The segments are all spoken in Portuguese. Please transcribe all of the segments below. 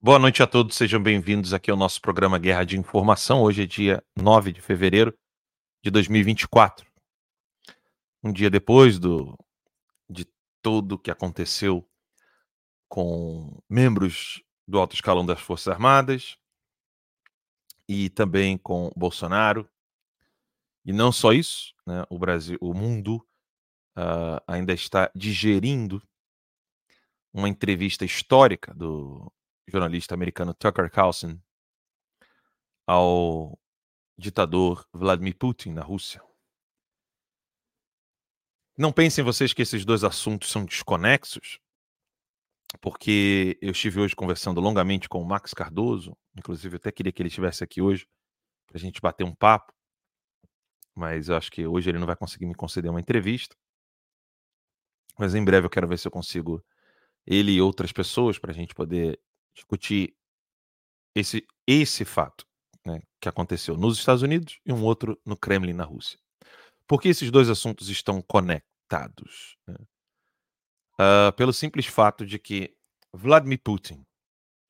Boa noite a todos, sejam bem-vindos aqui ao nosso programa Guerra de Informação. Hoje é dia 9 de fevereiro de 2024. Um dia depois do, de tudo o que aconteceu com membros do alto escalão das Forças Armadas e também com Bolsonaro. E não só isso, né, o Brasil, o mundo uh, ainda está digerindo uma entrevista histórica do jornalista americano Tucker Carlson ao ditador Vladimir Putin na Rússia. Não pensem vocês que esses dois assuntos são desconexos, porque eu estive hoje conversando longamente com o Max Cardoso, inclusive eu até queria que ele estivesse aqui hoje para a gente bater um papo, mas eu acho que hoje ele não vai conseguir me conceder uma entrevista. Mas em breve eu quero ver se eu consigo ele e outras pessoas para a gente poder discutir esse, esse fato né, que aconteceu nos Estados Unidos e um outro no Kremlin, na Rússia. Por que esses dois assuntos estão conectados? Né? Uh, pelo simples fato de que Vladimir Putin,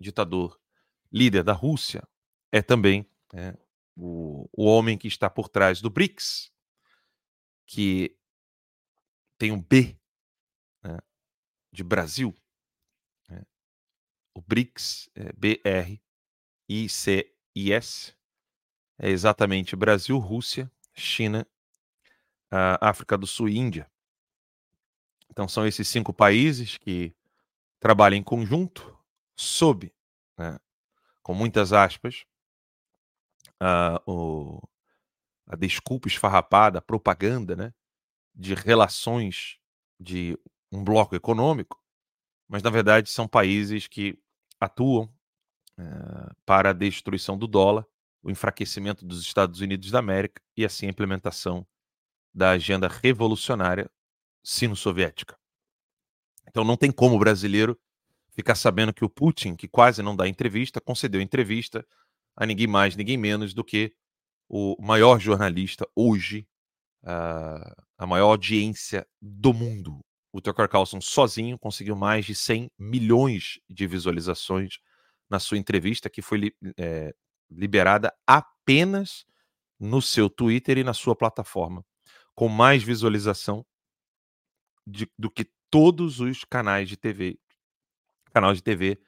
ditador, líder da Rússia, é também né, o, o homem que está por trás do BRICS, que tem um B né, de Brasil, o BRICS, é é exatamente Brasil, Rússia, China, África do Sul e Índia. Então são esses cinco países que trabalham em conjunto, sob, né, com muitas aspas, a, o, a desculpa esfarrapada, a propaganda né, de relações de um bloco econômico, mas na verdade são países que atuam uh, para a destruição do dólar, o enfraquecimento dos Estados Unidos da América e assim a implementação da agenda revolucionária sino-soviética. Então não tem como o brasileiro ficar sabendo que o Putin, que quase não dá entrevista, concedeu entrevista a ninguém mais, ninguém menos do que o maior jornalista hoje, uh, a maior audiência do mundo, o Tucker Carlson sozinho conseguiu mais de 100 milhões de visualizações na sua entrevista, que foi é, liberada apenas no seu Twitter e na sua plataforma, com mais visualização de, do que todos os canais de TV, canal de TV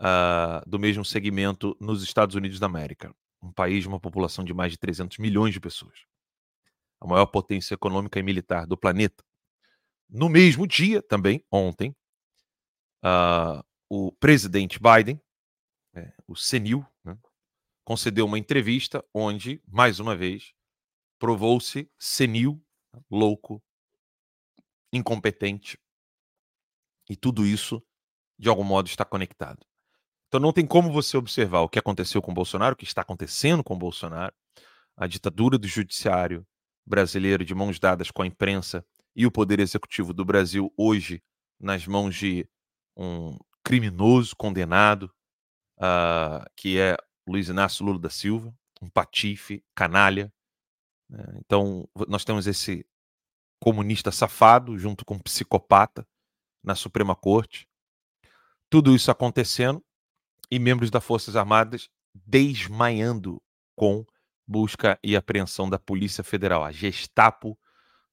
uh, ah, do mesmo segmento nos Estados Unidos da América, um país de uma população de mais de 300 milhões de pessoas, a maior potência econômica e militar do planeta. No mesmo dia, também, ontem, uh, o presidente Biden, é, o senil, né, concedeu uma entrevista onde, mais uma vez, provou-se senil, louco, incompetente. E tudo isso, de algum modo, está conectado. Então não tem como você observar o que aconteceu com Bolsonaro, o que está acontecendo com Bolsonaro, a ditadura do judiciário brasileiro de mãos dadas com a imprensa e o poder executivo do Brasil hoje nas mãos de um criminoso condenado, uh, que é Luiz Inácio Lula da Silva, um patife, canalha. Né? Então, nós temos esse comunista safado junto com um psicopata na Suprema Corte. Tudo isso acontecendo e membros das Forças Armadas desmaiando com busca e apreensão da Polícia Federal, a Gestapo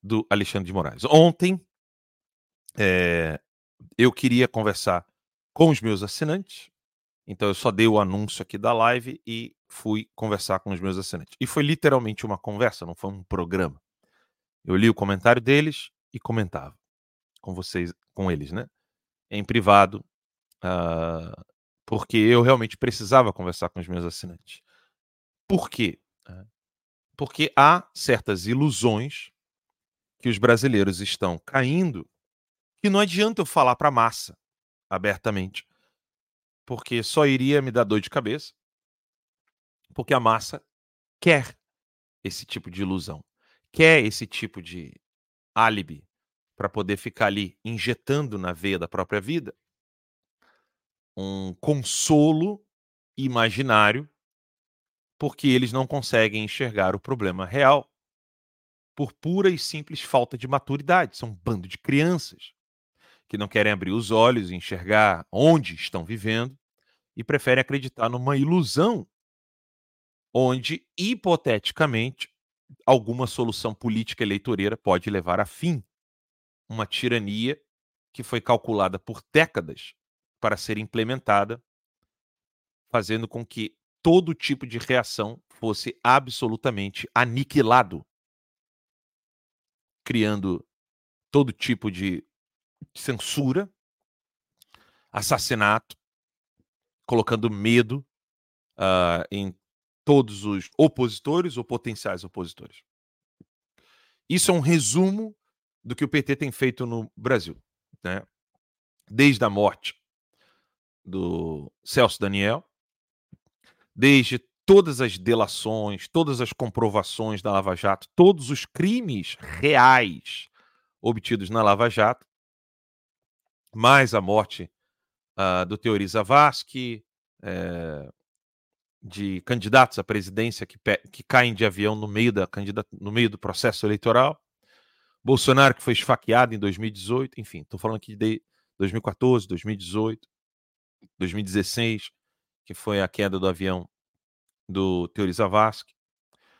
do Alexandre de Moraes. Ontem, é, eu queria conversar com os meus assinantes, então eu só dei o anúncio aqui da live e fui conversar com os meus assinantes. E foi literalmente uma conversa, não foi um programa. Eu li o comentário deles e comentava com vocês, com eles, né? Em privado, uh, porque eu realmente precisava conversar com os meus assinantes. Por quê? Porque há certas ilusões que os brasileiros estão caindo, que não adianta eu falar para a massa abertamente, porque só iria me dar dor de cabeça, porque a massa quer esse tipo de ilusão, quer esse tipo de álibi para poder ficar ali injetando na veia da própria vida um consolo imaginário, porque eles não conseguem enxergar o problema real por pura e simples falta de maturidade. São um bando de crianças que não querem abrir os olhos e enxergar onde estão vivendo, e preferem acreditar numa ilusão onde, hipoteticamente, alguma solução política eleitoreira pode levar a fim uma tirania que foi calculada por décadas para ser implementada, fazendo com que todo tipo de reação fosse absolutamente aniquilado, criando todo tipo de censura, assassinato, colocando medo uh, em todos os opositores ou potenciais opositores. Isso é um resumo do que o PT tem feito no Brasil, né? Desde a morte do Celso Daniel, desde todas as delações, todas as comprovações da Lava Jato, todos os crimes reais obtidos na Lava Jato, mais a morte uh, do Teori Zavascki, é, de candidatos à presidência que, que caem de avião no meio, da, no meio do processo eleitoral. Bolsonaro, que foi esfaqueado em 2018, enfim, estou falando aqui de 2014, 2018, 2016, que foi a queda do avião do Teori Zavascki.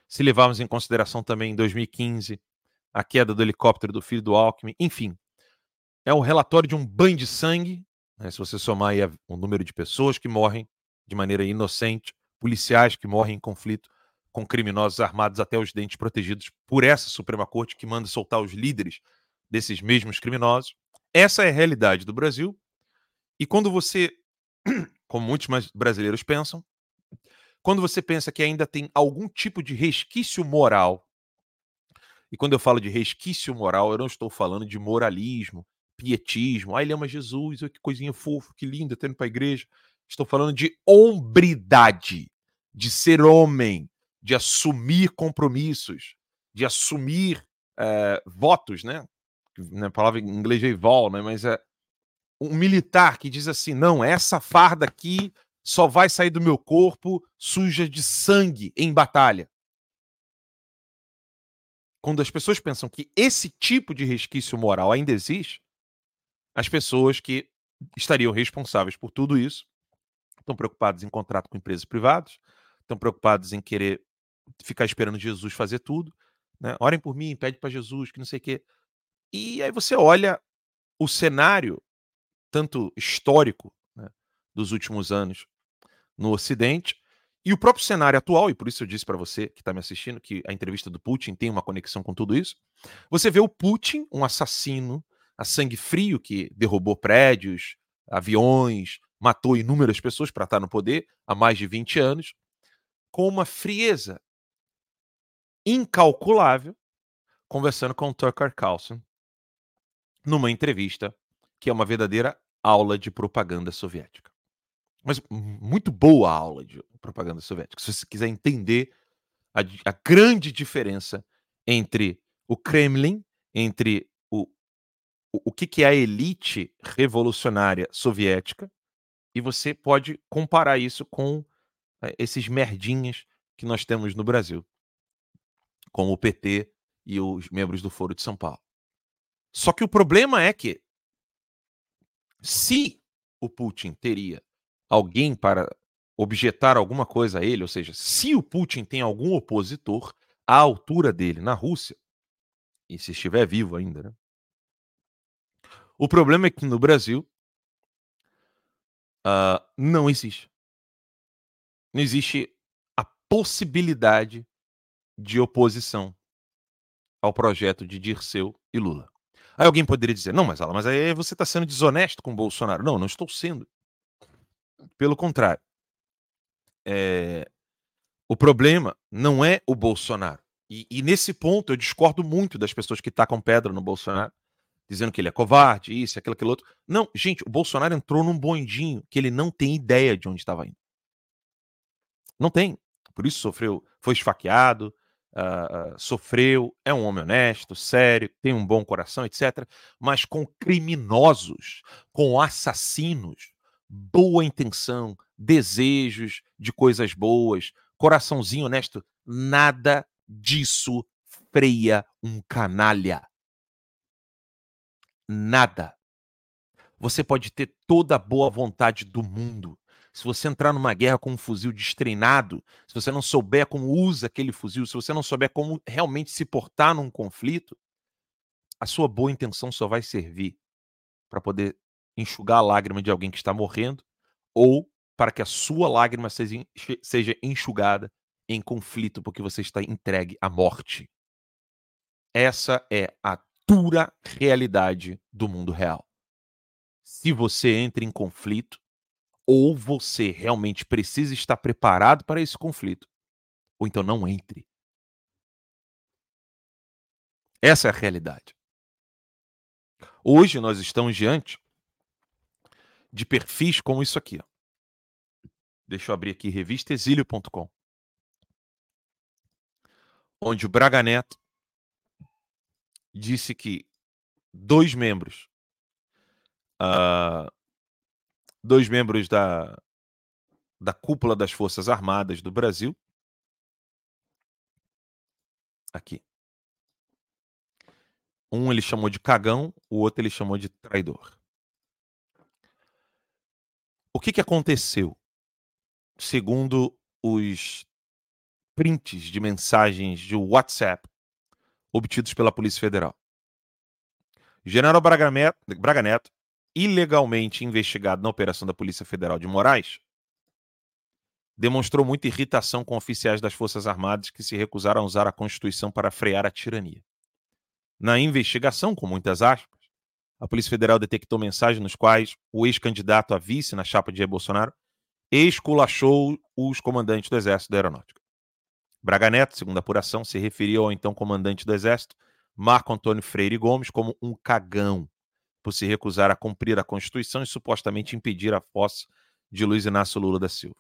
Se levarmos em consideração também em 2015 a queda do helicóptero do filho do Alckmin, enfim, é o relatório de um banho de sangue, né, se você somar o número de pessoas que morrem de maneira inocente, policiais que morrem em conflito com criminosos armados até os dentes protegidos por essa Suprema Corte que manda soltar os líderes desses mesmos criminosos. Essa é a realidade do Brasil. E quando você, como muitos brasileiros pensam, quando você pensa que ainda tem algum tipo de resquício moral, e quando eu falo de resquício moral, eu não estou falando de moralismo, pietismo, ah, ele ama Jesus, que coisinha fofa, que linda, tendo para a igreja. Estou falando de hombridade, de ser homem, de assumir compromissos, de assumir é, votos, né? A palavra em inglês é vol, né? Mas é um militar que diz assim: não, essa farda aqui só vai sair do meu corpo suja de sangue em batalha. Quando as pessoas pensam que esse tipo de resquício moral ainda existe, as pessoas que estariam responsáveis por tudo isso estão preocupados em contrato com empresas privadas, estão preocupados em querer ficar esperando Jesus fazer tudo, né? Orem por mim, pede para Jesus, que não sei o quê. E aí você olha o cenário, tanto histórico né, dos últimos anos no Ocidente, e o próprio cenário atual, e por isso eu disse para você que está me assistindo que a entrevista do Putin tem uma conexão com tudo isso. Você vê o Putin, um assassino a sangue frio que derrubou prédios, aviões, matou inúmeras pessoas para estar no poder há mais de 20 anos, com uma frieza incalculável, conversando com o Tucker Carlson numa entrevista que é uma verdadeira aula de propaganda soviética. Mas muito boa aula de propaganda soviética. Se você quiser entender a, a grande diferença entre o Kremlin, entre o, o, o que, que é a elite revolucionária soviética e você pode comparar isso com é, esses merdinhas que nós temos no Brasil, como o PT e os membros do Foro de São Paulo. Só que o problema é que, se o Putin teria alguém para objetar alguma coisa a ele, ou seja, se o Putin tem algum opositor à altura dele na Rússia, e se estiver vivo ainda, né? O problema é que no Brasil uh, não existe. Não existe a possibilidade de oposição ao projeto de Dirceu e Lula. Aí alguém poderia dizer: não, mas, mas aí você está sendo desonesto com o Bolsonaro. Não, não estou sendo. Pelo contrário. É... O problema não é o Bolsonaro. E, e, nesse ponto eu discordo muito das pessoas que tacam pedra no Bolsonaro dizendo que ele é covarde, isso, aquilo, aquilo outro. Não, gente, o Bolsonaro entrou num bondinho que ele não tem ideia de onde estava indo. Não tem. Por isso sofreu, foi esfaqueado, uh, sofreu, é um homem honesto, sério, tem um bom coração, etc. Mas com criminosos, com assassinos, boa intenção, desejos de coisas boas, coraçãozinho honesto, nada disso freia um canalha nada. Você pode ter toda a boa vontade do mundo, se você entrar numa guerra com um fuzil destreinado, se você não souber como usa aquele fuzil, se você não souber como realmente se portar num conflito, a sua boa intenção só vai servir para poder enxugar a lágrima de alguém que está morrendo ou para que a sua lágrima seja, enxugada em conflito porque você está entregue à morte. Essa é a dura realidade do mundo real. Se você entra em conflito, ou você realmente precisa estar preparado para esse conflito, ou então não entre. Essa é a realidade. Hoje nós estamos diante de perfis como isso aqui. Deixa eu abrir aqui revistaexílio.com. Onde o Braga Neto disse que dois membros uh, dois membros da, da cúpula das Forças Armadas do Brasil. Aqui. Um ele chamou de cagão, o outro ele chamou de traidor. O que, que aconteceu? Segundo os prints de mensagens de WhatsApp obtidos pela Polícia Federal. General Braga Neto ilegalmente investigado na operação da Polícia Federal de Moraes, demonstrou muita irritação com oficiais das Forças Armadas que se recusaram a usar a Constituição para frear a tirania. Na investigação, com muitas aspas, a Polícia Federal detectou mensagens nos quais o ex-candidato a vice na chapa de Jair Bolsonaro esculachou os comandantes do Exército da Aeronáutica. Braga Neto, segundo a apuração, se referiu ao então comandante do Exército, Marco Antônio Freire Gomes, como um cagão por se recusar a cumprir a Constituição e supostamente impedir a posse de Luiz Inácio Lula da Silva.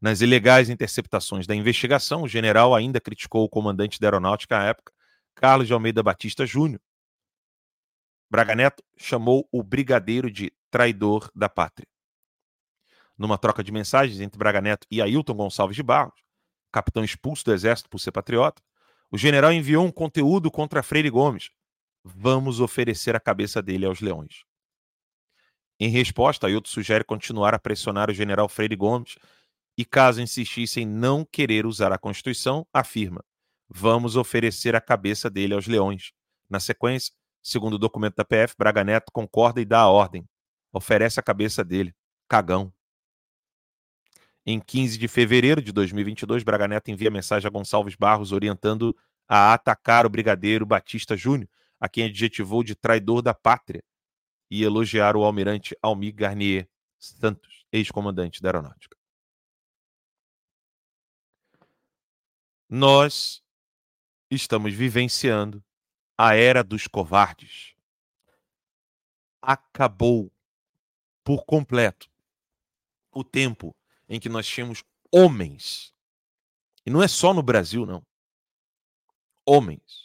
Nas ilegais interceptações da investigação, o general ainda criticou o comandante da aeronáutica à época, Carlos de Almeida Batista Júnior. Braga Neto chamou o brigadeiro de traidor da pátria. Numa troca de mensagens entre Braga Neto e Ailton Gonçalves de Barros, capitão expulso do exército por ser patriota, o general enviou um conteúdo contra Freire Gomes, vamos oferecer a cabeça dele aos leões. Em resposta, Ailton sugere continuar a pressionar o general Freire Gomes e, caso insistisse em não querer usar a Constituição, afirma: vamos oferecer a cabeça dele aos leões. Na sequência, segundo o documento da PF, Braga Neto concorda e dá a ordem. Oferece a cabeça dele. Cagão. Em 15 de fevereiro de 2022, Braga Neto envia mensagem a Gonçalves Barros orientando a atacar o brigadeiro Batista Júnior a quem adjetivou de traidor da pátria, e elogiar o almirante Almir Garnier Santos, ex-comandante da aeronáutica. Nós estamos vivenciando a era dos covardes. Acabou por completo o tempo em que nós tínhamos homens. E não é só no Brasil, não. Homens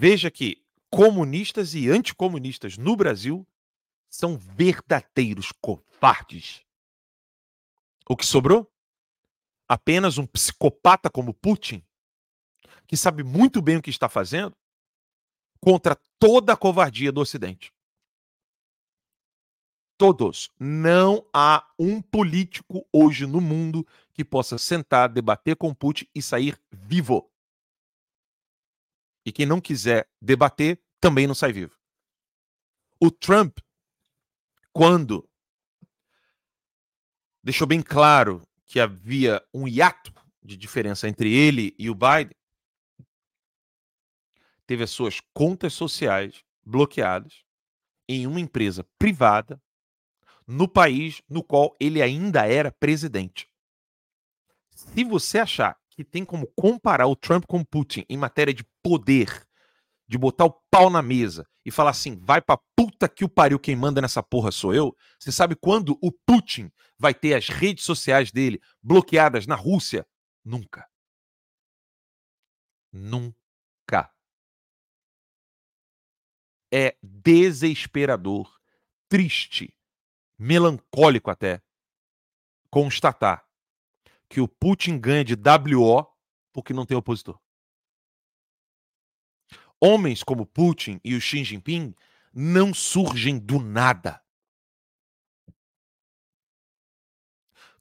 Veja que comunistas e anticomunistas no Brasil são verdadeiros covardes. O que sobrou? Apenas um psicopata como Putin, que sabe muito bem o que está fazendo, contra toda a covardia do Ocidente. Todos. Não há um político hoje no mundo que possa sentar, debater com Putin e sair vivo. E quem não quiser debater também não sai vivo. O Trump, quando deixou bem claro que havia um hiato de diferença entre ele e o Biden, teve as suas contas sociais bloqueadas em uma empresa privada no país no qual ele ainda era presidente. Se você achar que tem como comparar o Trump com o Putin em matéria de poder, de botar o pau na mesa e falar assim, vai pra puta que o pariu, quem manda nessa porra sou eu. Você sabe quando o Putin vai ter as redes sociais dele bloqueadas na Rússia? Nunca. Nunca. É desesperador, triste, melancólico até constatar que o Putin ganha de WO porque não tem opositor. Homens como Putin e o Xi Jinping não surgem do nada.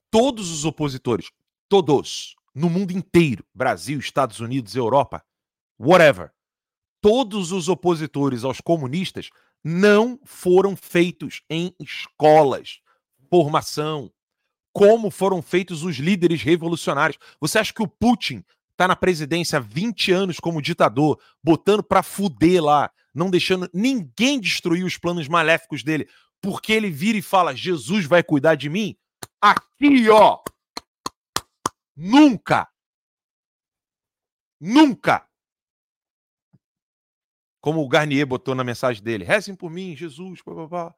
todos os opositores, todos, no mundo inteiro, Brasil, Estados Unidos, Europa, whatever, todos os opositores aos comunistas não foram feitos em escolas, formação, como foram feitos os líderes revolucionários. Você acha que o Putin está na presidência há 20 anos como ditador, botando para fuder lá, não deixando ninguém destruir os planos maléficos dele, porque ele vira e fala: Jesus vai cuidar de mim? Aqui, ó. Nunca. Nunca. Como o Garnier botou na mensagem dele: rezem por mim, Jesus. Blá, blá, blá.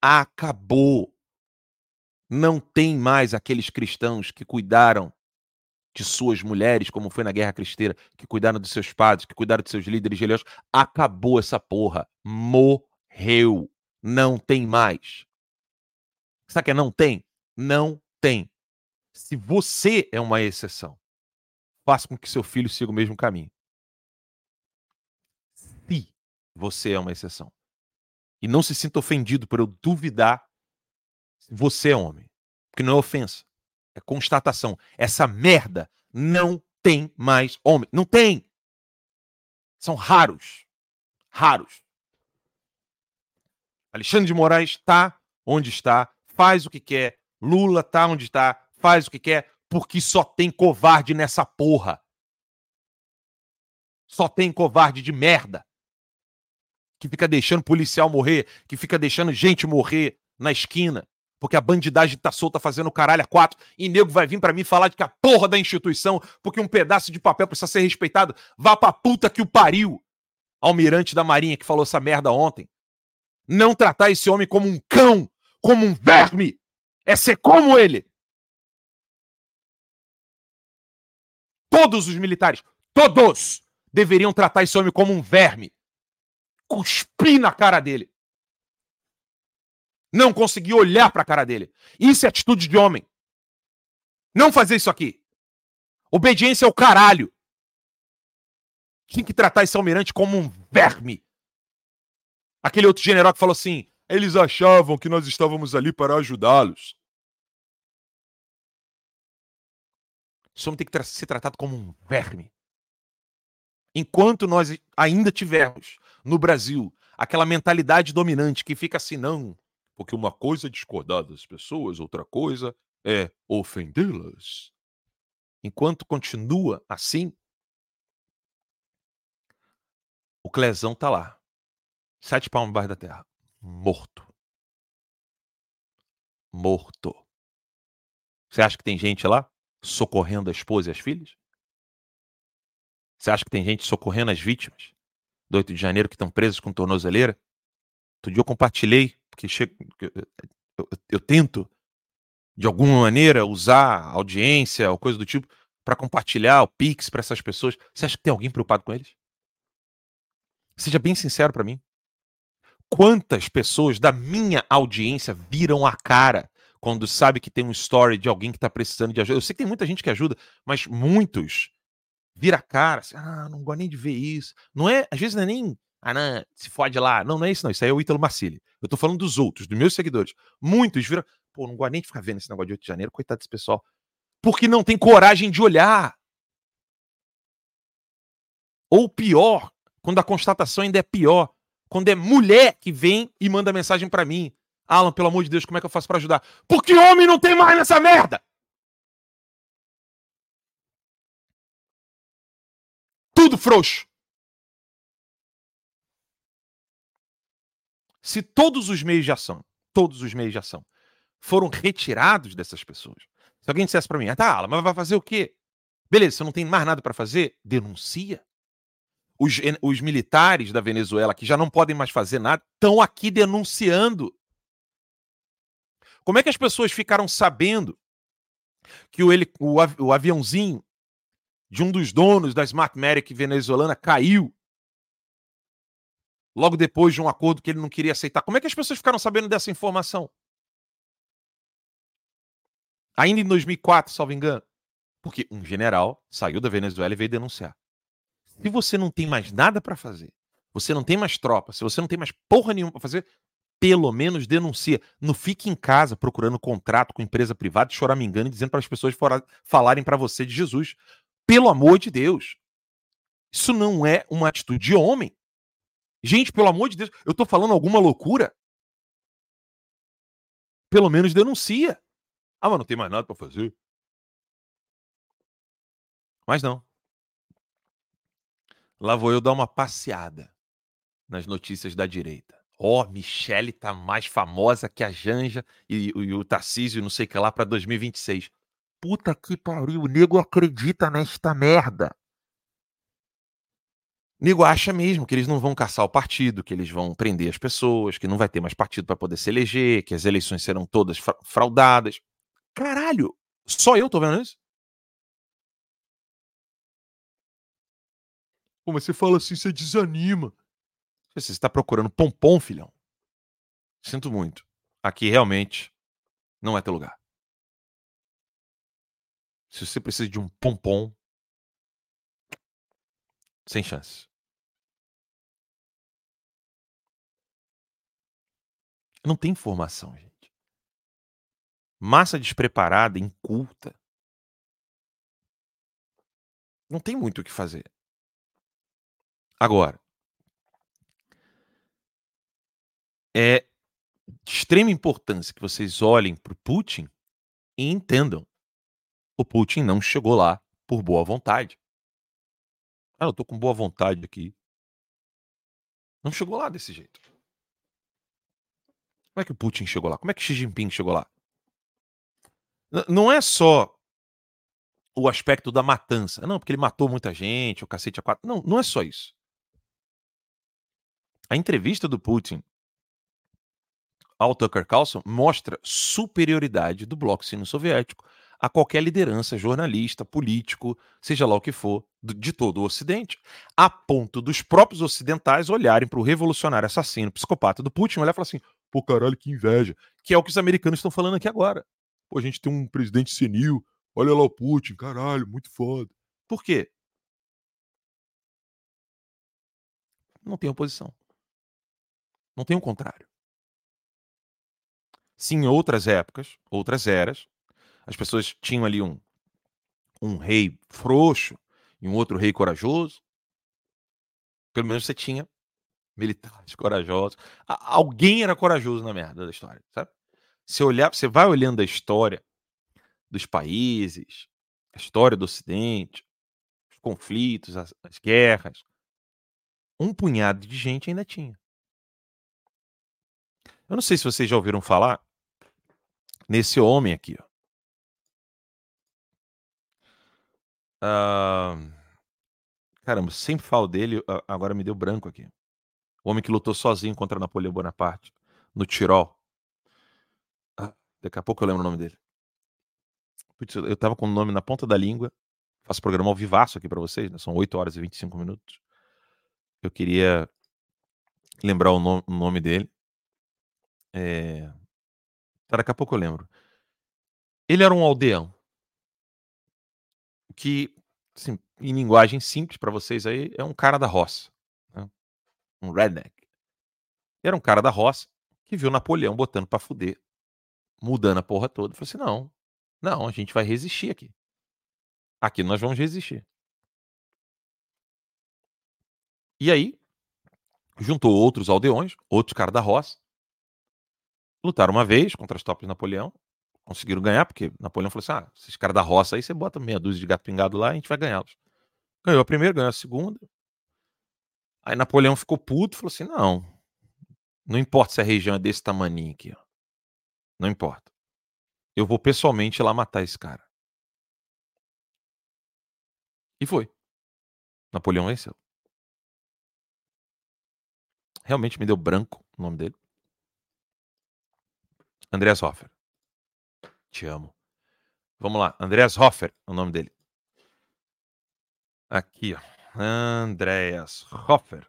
Acabou. Não tem mais aqueles cristãos que cuidaram de suas mulheres, como foi na Guerra Cristã, que cuidaram dos seus padres, que cuidaram de seus líderes religiosos. Acabou essa porra. Morreu. Não tem mais. Sabe que é não tem? Não tem. Se você é uma exceção, faça com que seu filho siga o mesmo caminho. Se você é uma exceção. E não se sinta ofendido por eu duvidar se você é homem. Porque não é ofensa. É constatação. Essa merda não tem mais homem. Não tem. São raros. Raros. Alexandre de Moraes está onde está, faz o que quer. Lula está onde está, faz o que quer, porque só tem covarde nessa porra. Só tem covarde de merda. Que fica deixando policial morrer, que fica deixando gente morrer na esquina, porque a bandidagem tá solta fazendo caralho a quatro, e nego vai vir para mim falar de que a porra da instituição, porque um pedaço de papel precisa ser respeitado, vá pra puta que o pariu. Almirante da Marinha que falou essa merda ontem. Não tratar esse homem como um cão, como um verme, é ser como ele. Todos os militares, todos, deveriam tratar esse homem como um verme. Cuspir na cara dele. Não conseguir olhar para a cara dele. Isso é atitude de homem. Não fazer isso aqui. Obediência é o caralho. Tinha que tratar esse almirante como um verme. Aquele outro general que falou assim: eles achavam que nós estávamos ali para ajudá-los. Esse homem tem que ser tratado como um verme. Enquanto nós ainda tivermos no Brasil aquela mentalidade dominante que fica assim, não, porque uma coisa é discordar das pessoas, outra coisa é ofendê-las. Enquanto continua assim, o Clezão tá lá. Sete palmos embaixo da terra. Morto. Morto. Você acha que tem gente lá socorrendo a esposa e as filhas? Você acha que tem gente socorrendo as vítimas do 8 de janeiro que estão presos com tornozeleira? Outro dia eu compartilhei, porque chego, eu, eu, eu, tento, de alguma maneira, usar audiência ou coisa do tipo para compartilhar o Pix para essas pessoas. Você acha que tem alguém preocupado com eles? Seja bem sincero para mim. Quantas pessoas da minha audiência viram a cara quando sabe que tem um story de alguém que está precisando de ajuda? Eu sei que tem muita gente que ajuda, mas muitos vira a cara, assim, ah, não gosto nem de ver isso. Não é, às vezes não é nem, ah, não, se fode lá. Não, não é isso não, isso aí é o Ítalo Marcilli. Eu tô falando dos outros, dos meus seguidores. Muitos viram, pô, não gosto nem de ficar vendo esse negócio de 8 de janeiro, coitado desse pessoal. Porque não tem coragem de olhar. Ou pior, quando a constatação ainda é pior, quando é mulher que vem e manda mensagem para mim. Alan, pelo amor de Deus, como é que eu faço para ajudar? Porque homem não tem mais nessa merda! Tudo frouxo. Se todos os meios de ação, todos os meios de ação, foram retirados dessas pessoas. Se alguém dissesse para mim, ah, tá, Alan, mas vai fazer o quê? Beleza, você não tem mais nada para fazer? Denuncia os, os militares da Venezuela, que já não podem mais fazer nada, estão aqui denunciando. Como é que as pessoas ficaram sabendo que o, o, o aviãozinho de um dos donos da Smartmatic venezuelana caiu logo depois de um acordo que ele não queria aceitar? Como é que as pessoas ficaram sabendo dessa informação? Ainda em 2004, salvo engano. Porque um general saiu da Venezuela e veio denunciar. Se você não tem mais nada para fazer, você não tem mais tropa, se você não tem mais porra nenhuma para fazer, pelo menos denuncia. Não fique em casa procurando contrato com empresa privada, choramingando e dizendo para as pessoas falarem para você de Jesus. Pelo amor de Deus. Isso não é uma atitude de homem. Gente, pelo amor de Deus, eu estou falando alguma loucura? Pelo menos denuncia. Ah, mas não tem mais nada para fazer. Mas não. Lá vou eu dar uma passeada nas notícias da direita. Ó, oh, Michele tá mais famosa que a Janja e, e o Tarcísio, não sei o que lá, para 2026. Puta que pariu, o nego acredita nesta merda. O nego acha mesmo que eles não vão caçar o partido, que eles vão prender as pessoas, que não vai ter mais partido para poder se eleger, que as eleições serão todas fraudadas. Caralho, só eu tô vendo isso? Pô, mas você fala assim, você desanima. Você está procurando pompom, filhão? Sinto muito. Aqui realmente não é teu lugar. Se você precisa de um pompom, sem chance. Não tem informação, gente. Massa despreparada, inculta. Não tem muito o que fazer. Agora, é de extrema importância que vocês olhem para o Putin e entendam. O Putin não chegou lá por boa vontade. Ah, eu tô com boa vontade aqui. Não chegou lá desse jeito. Como é que o Putin chegou lá? Como é que Xi Jinping chegou lá? N não é só o aspecto da matança. Não, porque ele matou muita gente, o cacete a quatro. Não, não é só isso. A entrevista do Putin ao Tucker Carlson mostra superioridade do bloco sino-soviético a qualquer liderança, jornalista, político, seja lá o que for, de todo o Ocidente, a ponto dos próprios ocidentais olharem para o revolucionário assassino, psicopata do Putin, olhar e falar assim: pô, caralho, que inveja. Que é o que os americanos estão falando aqui agora. Pô, a gente tem um presidente senil, olha lá o Putin, caralho, muito foda. Por quê? Não tem oposição. Não tem o contrário. Sim, em outras épocas, outras eras, as pessoas tinham ali um, um rei frouxo e um outro rei corajoso. Pelo menos você tinha militares corajosos. Alguém era corajoso na merda da história, sabe? Você olhar, você vai olhando a história dos países, a história do Ocidente, os conflitos, as, as guerras. Um punhado de gente ainda tinha. Eu não sei se vocês já ouviram falar nesse homem aqui. Ó. Uh, caramba, sempre falo dele, agora me deu branco aqui. O homem que lutou sozinho contra Napoleão Bonaparte, no Tirol. Ah, daqui a pouco eu lembro o nome dele. Putz, eu tava com o nome na ponta da língua. Faço programa ao vivaço aqui para vocês, né? são 8 horas e 25 minutos. Eu queria lembrar o nome, o nome dele. É... Daqui a pouco eu lembro. Ele era um aldeão. Que, assim, em linguagem simples para vocês aí, é um cara da roça. Né? Um redneck. Era um cara da roça que viu Napoleão botando para fuder, mudando a porra toda. Falou assim: não, não, a gente vai resistir aqui. Aqui nós vamos resistir. E aí, juntou outros aldeões, outros caras da roça, Lutaram uma vez contra as tropas de Napoleão, conseguiram ganhar, porque Napoleão falou assim: ah, esses caras da roça aí, você bota meia dúzia de gato pingado lá e a gente vai ganhá-los. Ganhou a primeira, ganhou a segunda. Aí Napoleão ficou puto falou assim: não, não importa se a região é desse tamaninho aqui, ó. Não importa. Eu vou pessoalmente lá matar esse cara. E foi. Napoleão venceu. Realmente me deu branco o nome dele. Andreas Hoffer. Te amo. Vamos lá. Andreas Hoffer é o nome dele. Aqui, ó. Andreas Hoffer.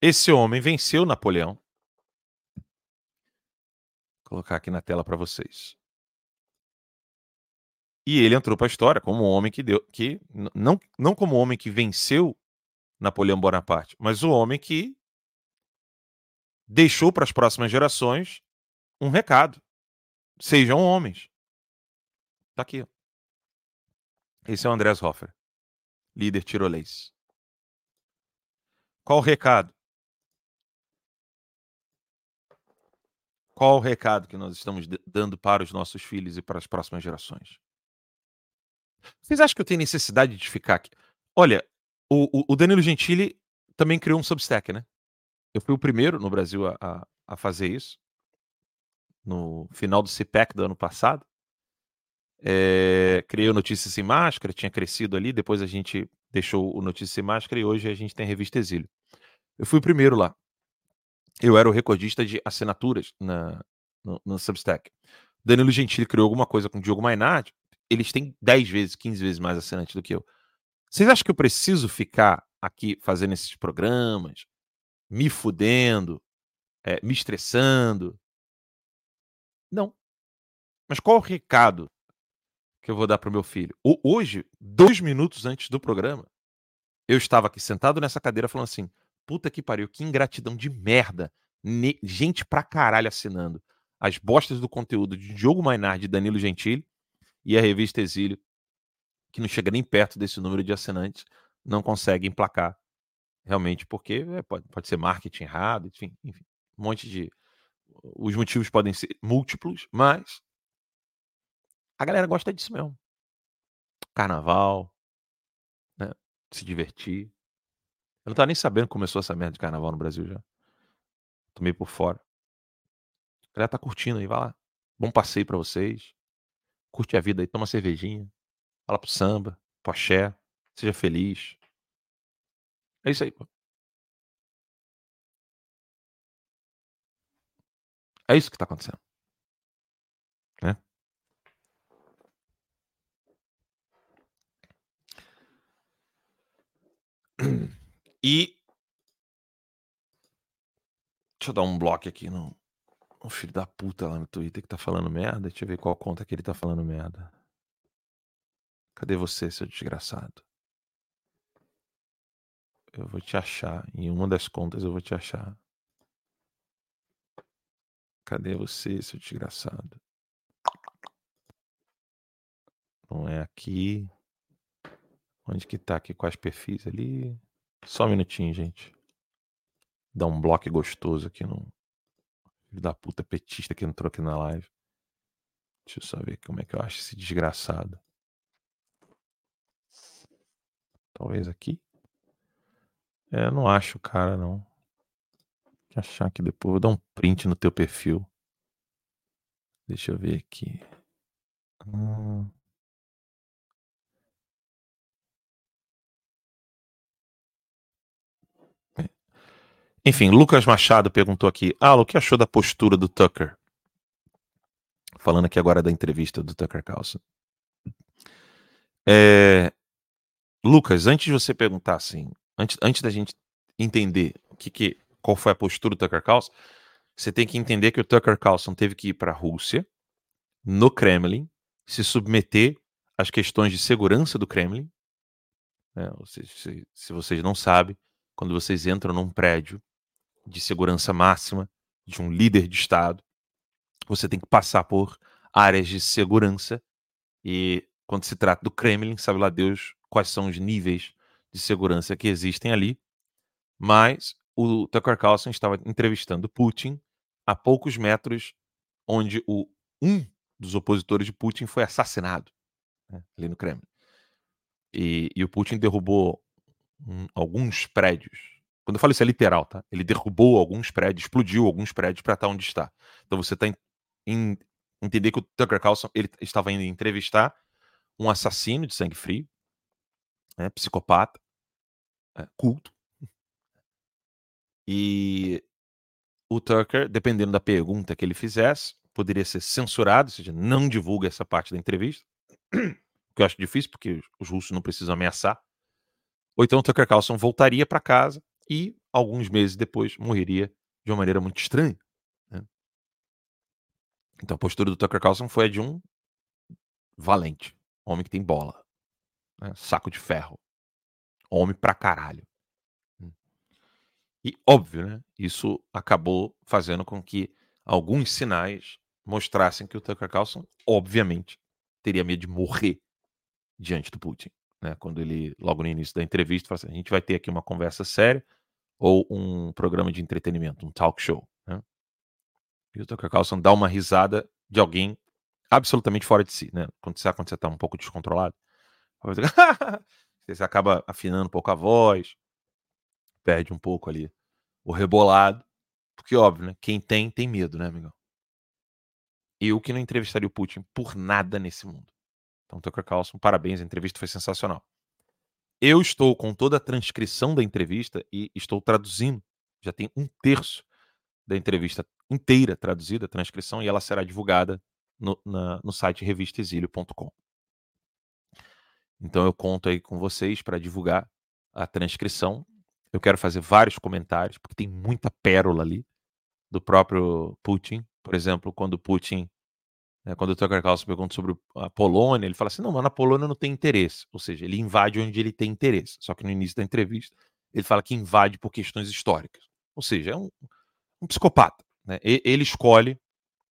Esse homem venceu Napoleão. Vou colocar aqui na tela para vocês. E ele entrou para a história como um homem que deu que não não como um homem que venceu Napoleão Bonaparte, mas o homem que deixou para as próximas gerações um recado. Sejam homens. Tá aqui. Esse é o Andrés Hoffer, líder tirolês. Qual o recado? Qual o recado que nós estamos dando para os nossos filhos e para as próximas gerações? Vocês acham que eu tenho necessidade de ficar aqui? Olha, o, o Danilo Gentili também criou um Substack, né? Eu fui o primeiro no Brasil a, a, a fazer isso. No final do CPEC do ano passado. É, criei o Notícias Sem Máscara, tinha crescido ali, depois a gente deixou o Notícias Sem Máscara e hoje a gente tem a revista Exílio. Eu fui o primeiro lá. Eu era o recordista de assinaturas na, no, no Substack. Danilo Gentili criou alguma coisa com o Diogo Mainardi, eles têm 10 vezes, 15 vezes mais assinantes do que eu. Vocês acham que eu preciso ficar aqui fazendo esses programas, me fudendo, é, me estressando? Não. Mas qual o recado que eu vou dar para o meu filho? Hoje, dois minutos antes do programa, eu estava aqui sentado nessa cadeira falando assim: puta que pariu, que ingratidão de merda. Ne gente pra caralho assinando as bostas do conteúdo de Diogo Mainardi e Danilo Gentili e a revista Exílio, que não chega nem perto desse número de assinantes, não consegue emplacar realmente, porque é, pode, pode ser marketing errado, enfim, enfim, um monte de. Os motivos podem ser múltiplos, mas a galera gosta disso mesmo. Carnaval, né? se divertir. Eu não tava nem sabendo que começou essa merda de carnaval no Brasil já. Tomei por fora. A galera tá curtindo aí, vai lá. Bom passeio para vocês. Curte a vida aí, toma uma cervejinha. Fala pro samba, pro axé. Seja feliz. É isso aí, pô. É isso que tá acontecendo. Né? E. Deixa eu dar um bloco aqui no, no filho da puta lá no Twitter que tá falando merda. Deixa eu ver qual conta que ele tá falando merda. Cadê você, seu desgraçado? Eu vou te achar. Em uma das contas eu vou te achar. Cadê você, seu desgraçado? Não é aqui. Onde que tá aqui? Quais perfis ali? Só um minutinho, gente. Dá um bloco gostoso aqui no. Filho da puta petista que entrou aqui na live. Deixa eu só ver como é que eu acho esse desgraçado. Talvez aqui. É, não acho o cara, não. Que achar aqui depois. Vou dar um print no teu perfil. Deixa eu ver aqui. Hum. Enfim, Lucas Machado perguntou aqui: Ah, o que achou da postura do Tucker? Falando aqui agora da entrevista do Tucker Carlson. É... Lucas, antes de você perguntar assim, antes, antes da gente entender o que, que, qual foi a postura do Tucker Carlson, você tem que entender que o Tucker Carlson teve que ir para a Rússia, no Kremlin, se submeter às questões de segurança do Kremlin. Né? Se, se, se vocês não sabem, quando vocês entram num prédio de segurança máxima de um líder de Estado, você tem que passar por áreas de segurança e quando se trata do Kremlin, sabe lá Deus quais são os níveis de segurança que existem ali. Mas o Tucker Carlson estava entrevistando Putin a poucos metros onde o um dos opositores de Putin foi assassinado né, ali no Kremlin. E, e o Putin derrubou um, alguns prédios quando eu falo isso é literal, tá? Ele derrubou alguns prédios, explodiu alguns prédios para estar onde está. Então você tem em entender que o Tucker Carlson ele estava indo entrevistar um assassino de sangue frio, né, psicopata, é, culto. E o Tucker, dependendo da pergunta que ele fizesse, poderia ser censurado, ou seja, não divulga essa parte da entrevista. O que eu acho difícil, porque os russos não precisam ameaçar. Ou então o Tucker Carlson voltaria para casa e alguns meses depois morreria de uma maneira muito estranha. Né? Então a postura do Tucker Carlson foi a de um valente, homem que tem bola, né? saco de ferro, homem pra caralho. E óbvio, né? Isso acabou fazendo com que alguns sinais mostrassem que o Tucker Carlson, obviamente, teria medo de morrer diante do Putin. Né? Quando ele, logo no início da entrevista, fala assim: a gente vai ter aqui uma conversa séria ou um programa de entretenimento, um talk show. Né? E o Tucker Carlson dá uma risada de alguém absolutamente fora de si, né? Quando você, quando você tá um pouco descontrolado. você acaba afinando um pouco a voz, perde um pouco ali o rebolado. Porque, óbvio, né? Quem tem, tem medo, né, amigão? Eu que não entrevistaria o Putin por nada nesse mundo. Então, Tucker Carlson, parabéns, a entrevista foi sensacional. Eu estou com toda a transcrição da entrevista e estou traduzindo. Já tem um terço da entrevista inteira traduzida, a transcrição, e ela será divulgada no, na, no site revistaexílio.com. Então eu conto aí com vocês para divulgar a transcrição. Eu quero fazer vários comentários, porque tem muita pérola ali do próprio Putin. Por exemplo, quando Putin, né, quando o Tucker Carlson pergunta sobre a Polônia, ele fala assim: não, mas na Polônia não tem interesse. Ou seja, ele invade onde ele tem interesse. Só que no início da entrevista, ele fala que invade por questões históricas. Ou seja, é um, um psicopata. Né? Ele escolhe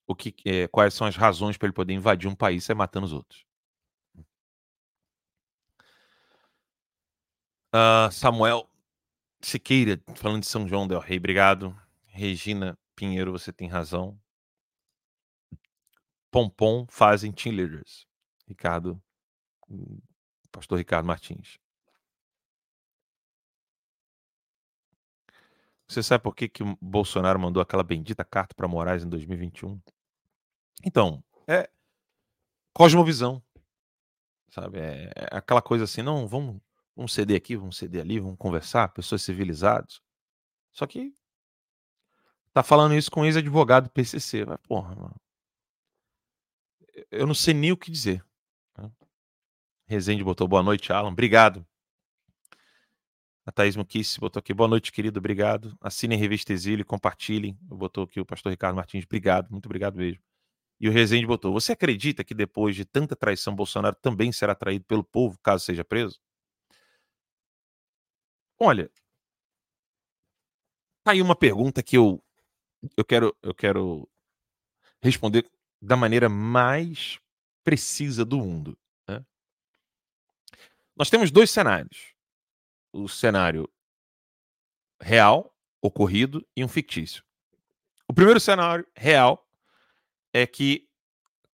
o que, é, quais são as razões para ele poder invadir um país e matando os outros. Uh, Samuel Siqueira, falando de São João del Rei, obrigado. Regina Pinheiro, você tem razão. Pompom fazem team leaders. Ricardo, pastor Ricardo Martins. Você sabe por que, que o Bolsonaro mandou aquela bendita carta para Moraes em 2021? Então, é cosmovisão, sabe? É, é aquela coisa assim, não, vamos, vamos ceder aqui, vamos ceder ali, vamos conversar, pessoas civilizadas. Só que tá falando isso com ex-advogado do PCC, vai, porra, mano. Eu não sei nem o que dizer. Né? Rezende botou boa noite, Alan. Obrigado. A Thaís Muquice botou aqui, boa noite, querido, obrigado. Assinem revista Exílio, compartilhem. Botou aqui o pastor Ricardo Martins, obrigado, muito obrigado mesmo. E o Rezende botou: Você acredita que depois de tanta traição, Bolsonaro também será traído pelo povo caso seja preso? Olha, tá aí uma pergunta que eu, eu, quero, eu quero responder da maneira mais precisa do mundo. Né? Nós temos dois cenários: o cenário real, ocorrido, e um fictício. O primeiro cenário real é que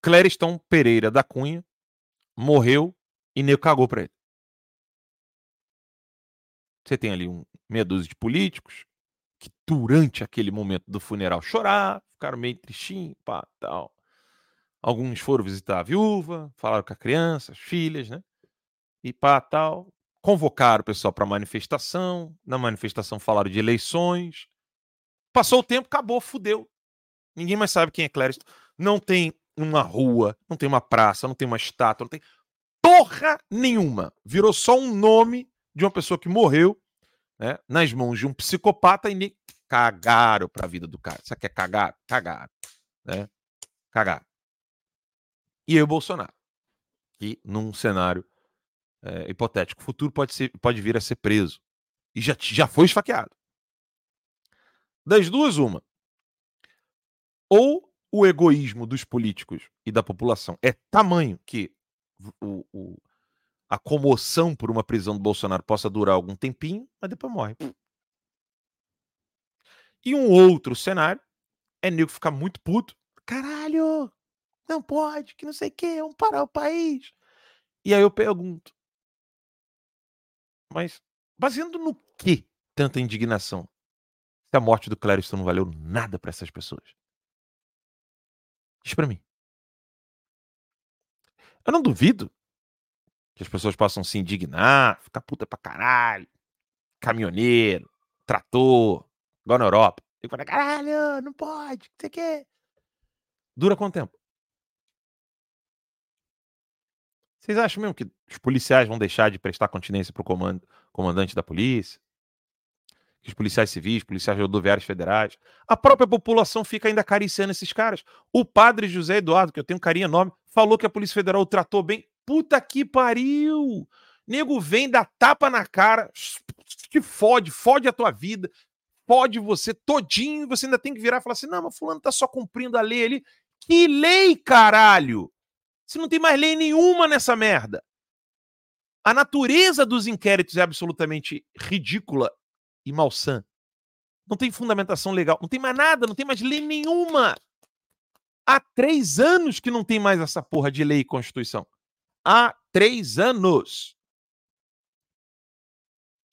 Clériston Pereira da Cunha morreu e nego cagou para ele. Você tem ali um meia dúzia de políticos que durante aquele momento do funeral choraram, ficaram meio tristinhos, pá, tal. Alguns foram visitar a viúva, falaram com a criança, as filhas, né? E pá, tal. Convocaram o pessoal para manifestação. Na manifestação falaram de eleições. Passou o tempo, acabou, fudeu. Ninguém mais sabe quem é Clériston não tem uma rua, não tem uma praça, não tem uma estátua, não tem porra nenhuma. Virou só um nome de uma pessoa que morreu né, nas mãos de um psicopata e nem cagaram para a vida do cara. Sabe o que é cagar? Cagar. Né? Cagar. E aí o Bolsonaro, que num cenário é, hipotético futuro pode, ser, pode vir a ser preso. E já, já foi esfaqueado. Das duas, uma. Ou o egoísmo dos políticos e da população é tamanho que o, o, a comoção por uma prisão do Bolsonaro possa durar algum tempinho, mas depois morre. E um outro cenário é nego ficar muito puto. Caralho, não pode, que não sei o que, vamos parar o país. E aí eu pergunto, mas baseando no que tanta indignação? Se a morte do Clériston não valeu nada para essas pessoas. Diz para mim. Eu não duvido que as pessoas possam se indignar, ficar puta pra caralho, caminhoneiro, trator, igual na Europa. E falar, caralho, não pode, o que você quer? Dura quanto tempo? Vocês acham mesmo que os policiais vão deixar de prestar continência pro comando, comandante da polícia? que os policiais civis, policiais rodoviários federais, a própria população fica ainda acariciando esses caras. O padre José Eduardo, que eu tenho um carinho enorme, falou que a Polícia Federal o tratou bem. Puta que pariu! Nego vem, dá tapa na cara, te fode, fode a tua vida, fode você todinho você ainda tem que virar e falar assim: não, mas fulano tá só cumprindo a lei ali. Que lei, caralho? Se não tem mais lei nenhuma nessa merda. A natureza dos inquéritos é absolutamente ridícula e malsã. Não tem fundamentação legal, não tem mais nada, não tem mais lei nenhuma. Há três anos que não tem mais essa porra de lei e constituição. Há três anos.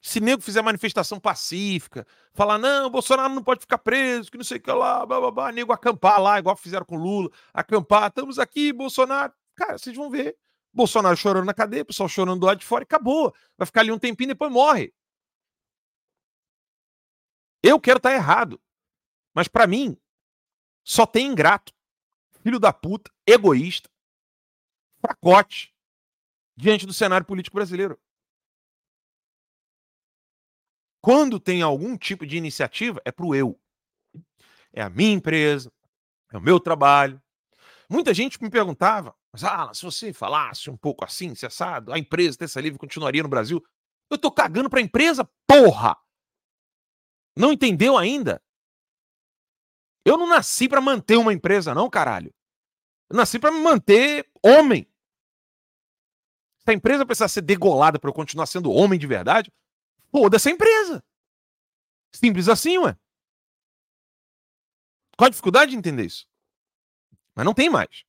Se nego fizer manifestação pacífica, falar, não, Bolsonaro não pode ficar preso, que não sei o que lá, blá, blá, blá, nego acampar lá, igual fizeram com Lula, acampar, estamos aqui, Bolsonaro. Cara, vocês vão ver. Bolsonaro chorando na cadeia, pessoal chorando do lado de fora e acabou. Vai ficar ali um tempinho e depois morre. Eu quero estar tá errado. Mas para mim, só tem ingrato, filho da puta, egoísta, fracote, diante do cenário político brasileiro. Quando tem algum tipo de iniciativa, é pro eu. É a minha empresa, é o meu trabalho. Muita gente me perguntava, mas, ah, se você falasse um pouco assim, cessado, a empresa Terça Livre continuaria no Brasil. Eu tô cagando pra empresa, porra! Não entendeu ainda? Eu não nasci para manter uma empresa, não, caralho. Eu nasci para me manter homem. Se a empresa precisar ser degolada para eu continuar sendo homem de verdade, foda essa empresa. Simples assim, ué. Qual a dificuldade de entender isso? Mas não tem mais.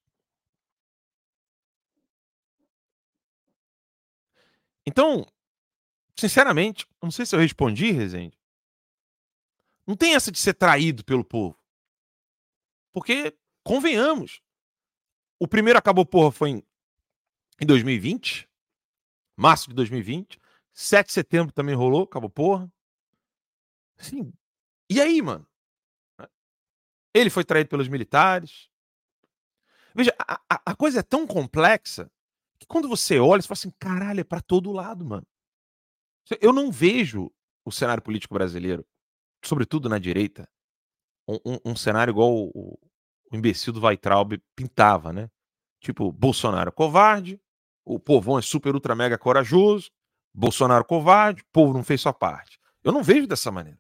Então, sinceramente, não sei se eu respondi, Rezende. Não tem essa de ser traído pelo povo. Porque, convenhamos, o primeiro acabou porra foi em, em 2020, março de 2020. 7 de setembro também rolou, acabou porra. Assim, e aí, mano? Ele foi traído pelos militares. Veja, a, a, coisa é tão complexa que quando você olha, você fala assim, caralho, é pra todo lado, mano. Eu não vejo o cenário político brasileiro, sobretudo na direita, um, um, um cenário igual o, o, imbecil do Weitraub pintava, né? Tipo, Bolsonaro covarde, o povão é super, ultra, mega corajoso, Bolsonaro covarde, o povo não fez sua parte. Eu não vejo dessa maneira.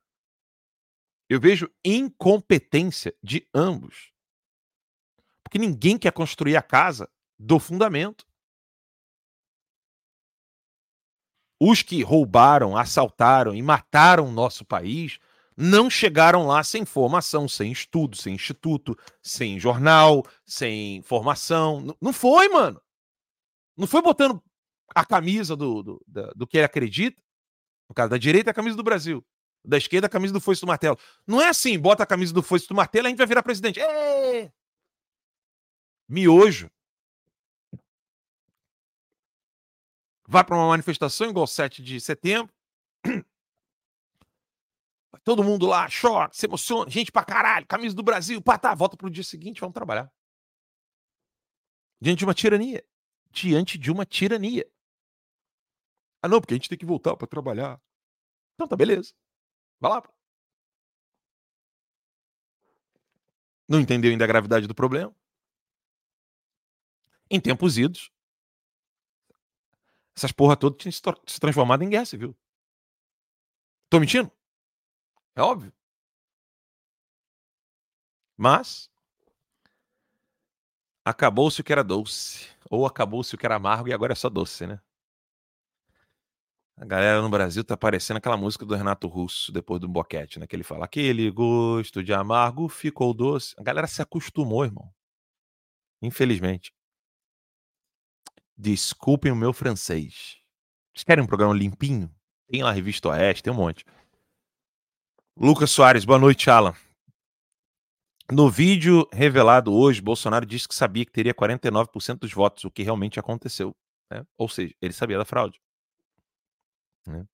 Eu vejo incompetência de ambos. Porque ninguém quer construir a casa do fundamento. Os que roubaram, assaltaram e mataram o nosso país não chegaram lá sem formação, sem estudo, sem instituto, sem jornal, sem formação. Não foi, mano. Não foi botando a camisa do, do, do que ele acredita. No caso da direita, é a camisa do Brasil. Da esquerda, a camisa do foice do martelo. Não é assim, bota a camisa do foice do martelo a gente vai virar presidente. Êêê! Miojo. vai para uma manifestação igual 7 de setembro. Todo mundo lá chora, se emociona, gente pra caralho, camisa do Brasil, pá, tá, volta pro dia seguinte, vamos trabalhar. Diante de uma tirania. Diante de uma tirania. Ah, não, porque a gente tem que voltar para trabalhar. Então tá, beleza. Vai lá. Não entendeu ainda a gravidade do problema? Em tempos idos, essas porra todas tinham se transformado em guerra civil. Tô mentindo? É óbvio. Mas acabou-se o que era doce. Ou acabou-se o que era amargo e agora é só doce, né? A galera no Brasil tá parecendo aquela música do Renato Russo depois do boquete, né? Que ele fala: aquele gosto de amargo ficou doce. A galera se acostumou, irmão. Infelizmente. Desculpem o meu francês. Vocês querem um programa limpinho? Tem lá a Revista Oeste, tem um monte. Lucas Soares, boa noite, Alan. No vídeo revelado hoje, Bolsonaro disse que sabia que teria 49% dos votos, o que realmente aconteceu. Né? Ou seja, ele sabia da fraude. Né?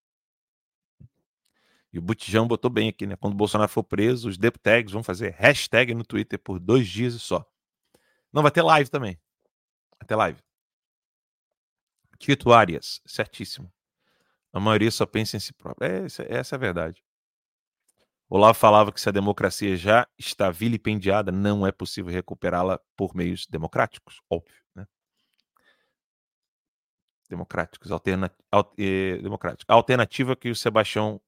E o Butijão botou bem aqui, né? Quando o Bolsonaro for preso, os deputags vão fazer hashtag no Twitter por dois dias e só. Não, vai ter live também. Vai ter live. Tito Arias, certíssimo. A maioria só pensa em si próprio. É, essa, essa é a verdade. Olavo falava que se a democracia já está vilipendiada, não é possível recuperá-la por meios democráticos, óbvio. Né? Democráticos, alterna, al, eh, democráticos. A alternativa que o Sebastião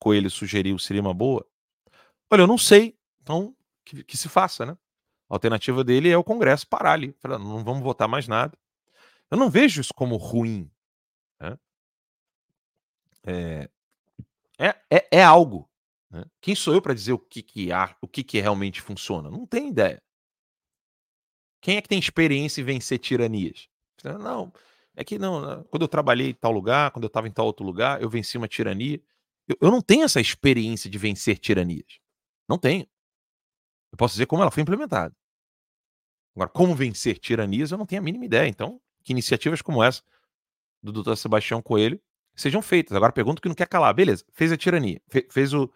Coelho sugeriu seria uma boa? Olha, eu não sei. Então, que, que se faça, né? A alternativa dele é o Congresso parar ali. Falar, não vamos votar mais nada. Eu não vejo isso como ruim. Né? É, é, é, é algo. Né? Quem sou eu para dizer o que, que há, o que, que realmente funciona? Não tem ideia. Quem é que tem experiência em vencer tiranias? Não, é que não. Né, quando eu trabalhei em tal lugar, quando eu estava em tal outro lugar, eu venci uma tirania. Eu, eu não tenho essa experiência de vencer tiranias. Não tenho. Eu posso dizer como ela foi implementada. Agora, como vencer tiranias, eu não tenho a mínima ideia. Então, que iniciativas como essa do doutor Sebastião Coelho sejam feitas. Agora, pergunto que não quer calar. Beleza, fez a tirania, fez o,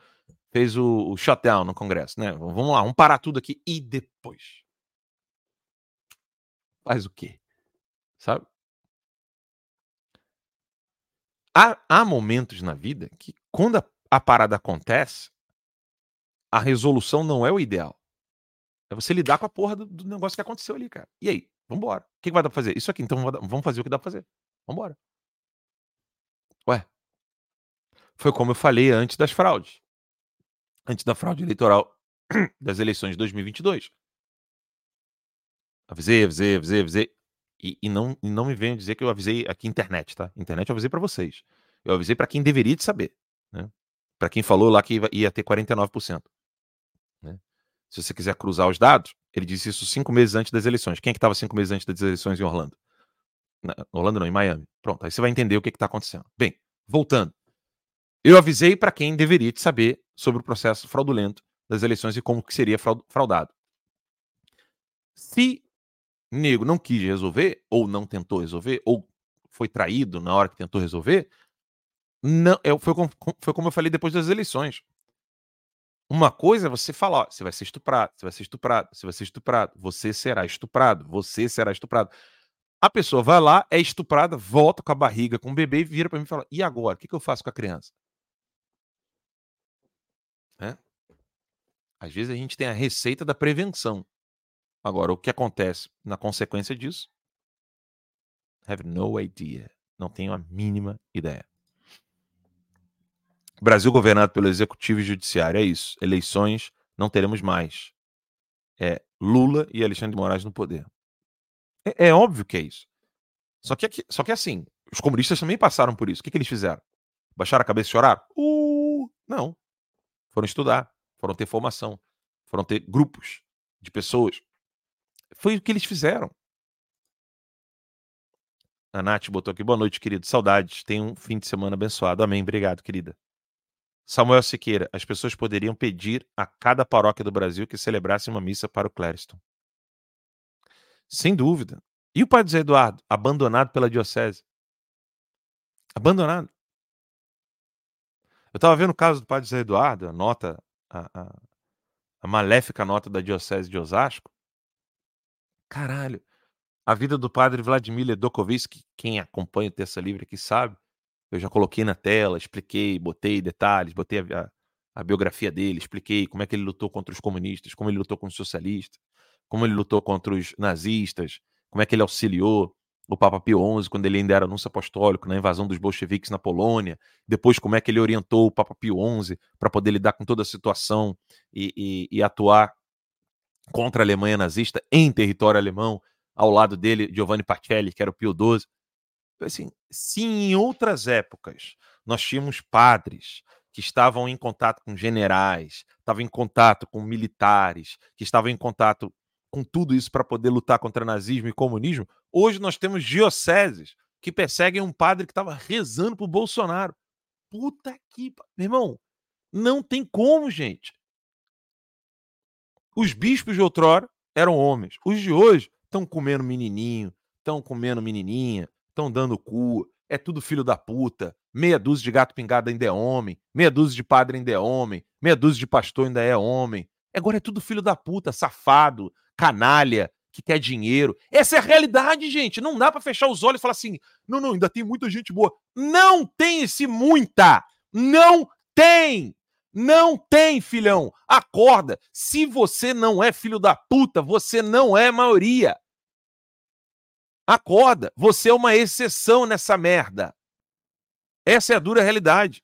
fez o, o shutdown no Congresso, né? Vamos lá, vamos parar tudo aqui. E depois? Faz o quê? Sabe? Há, há momentos na vida que, quando a, a parada acontece, a resolução não é o ideal. É você lidar com a porra do, do negócio que aconteceu ali, cara. E aí? Vambora. O que, que vai dar pra fazer? Isso aqui, então vamos fazer o que dá pra fazer. Vambora. Ué. Foi como eu falei antes das fraudes. Antes da fraude eleitoral das eleições de 2022. Avisei, avisei, avisei, avisei. E, e, não, e não me venham dizer que eu avisei aqui internet, tá? Internet eu avisei para vocês. Eu avisei para quem deveria de saber, né? Para quem falou lá que ia, ter 49%. Né? Se você quiser cruzar os dados, ele disse isso cinco meses antes das eleições. Quem é que estava cinco meses antes das eleições em Orlando? Na, Orlando não, em Miami. Pronto, aí você vai entender o que está acontecendo. Bem, voltando. Eu avisei para quem deveria saber sobre o processo fraudulento das eleições e como que seria fraudado. Se nego não quis resolver, ou não tentou resolver, ou foi traído na hora que tentou resolver, não, eu, foi, foi como eu falei depois das eleições. Uma coisa é você falar, ó, você vai ser estuprado, você vai ser estuprado, você vai ser estuprado, você será estuprado, você será estuprado. A pessoa vai lá, é estuprada, volta com a barriga, com o bebê e vira para mim e fala: e agora? O que, que eu faço com a criança? É? Às vezes a gente tem a receita da prevenção. Agora, o que acontece na consequência disso? Have no idea. Não tenho a mínima ideia. Brasil governado pelo executivo e judiciário, é isso. Eleições não teremos mais. É Lula e Alexandre de Moraes no poder. É, é óbvio que é isso. Só que, só que assim, os comunistas também passaram por isso. O que, que eles fizeram? Baixaram a cabeça e chorar? Uh, não. Foram estudar, foram ter formação, foram ter grupos de pessoas. Foi o que eles fizeram. A Nath botou aqui, boa noite, querido. Saudades. Tenha um fim de semana abençoado. Amém. Obrigado, querida. Samuel Siqueira, as pessoas poderiam pedir a cada paróquia do Brasil que celebrasse uma missa para o Clériston. Sem dúvida. E o padre José Eduardo, abandonado pela diocese? Abandonado. Eu estava vendo o caso do padre José Eduardo, a nota, a, a, a maléfica nota da diocese de Osasco. Caralho. A vida do padre Vladimir Ledokovski, quem acompanha o Terça Livre aqui sabe, eu já coloquei na tela, expliquei, botei detalhes, botei a, a, biografia dele, expliquei como é que ele lutou contra os comunistas, como ele lutou contra os socialistas, como ele lutou contra os nazistas, como é que ele auxiliou o Papa Pio XI quando ele ainda era anúncio apostólico na invasão dos bolcheviques na Polônia, depois como é que ele orientou o Papa Pio XI para poder lidar com toda a situação e, e, e atuar contra a Alemanha nazista em território alemão, ao lado dele Giovanni Pacelli, que era o Pio XII. Assim, se em outras épocas nós tínhamos padres que estavam em contato com generais, estavam em contato com militares, que estavam em contato com tudo isso para poder lutar contra nazismo e comunismo, hoje nós temos dioceses que perseguem um padre que estava rezando pro Bolsonaro. Puta que. Meu irmão, não tem como, gente. Os bispos de outrora eram homens. Os de hoje estão comendo menininho, estão comendo menininha, estão dando cu, é tudo filho da puta. Meia dúzia de gato pingado ainda é homem, meia dúzia de padre ainda é homem, meia dúzia de pastor ainda é homem. Agora é tudo filho da puta, safado, canalha, que quer dinheiro. Essa é a realidade, gente. Não dá para fechar os olhos e falar assim: não, não, ainda tem muita gente boa. Não tem esse muita. Não tem. Não tem, filhão. Acorda. Se você não é filho da puta, você não é maioria. Acorda, você é uma exceção nessa merda. Essa é a dura realidade.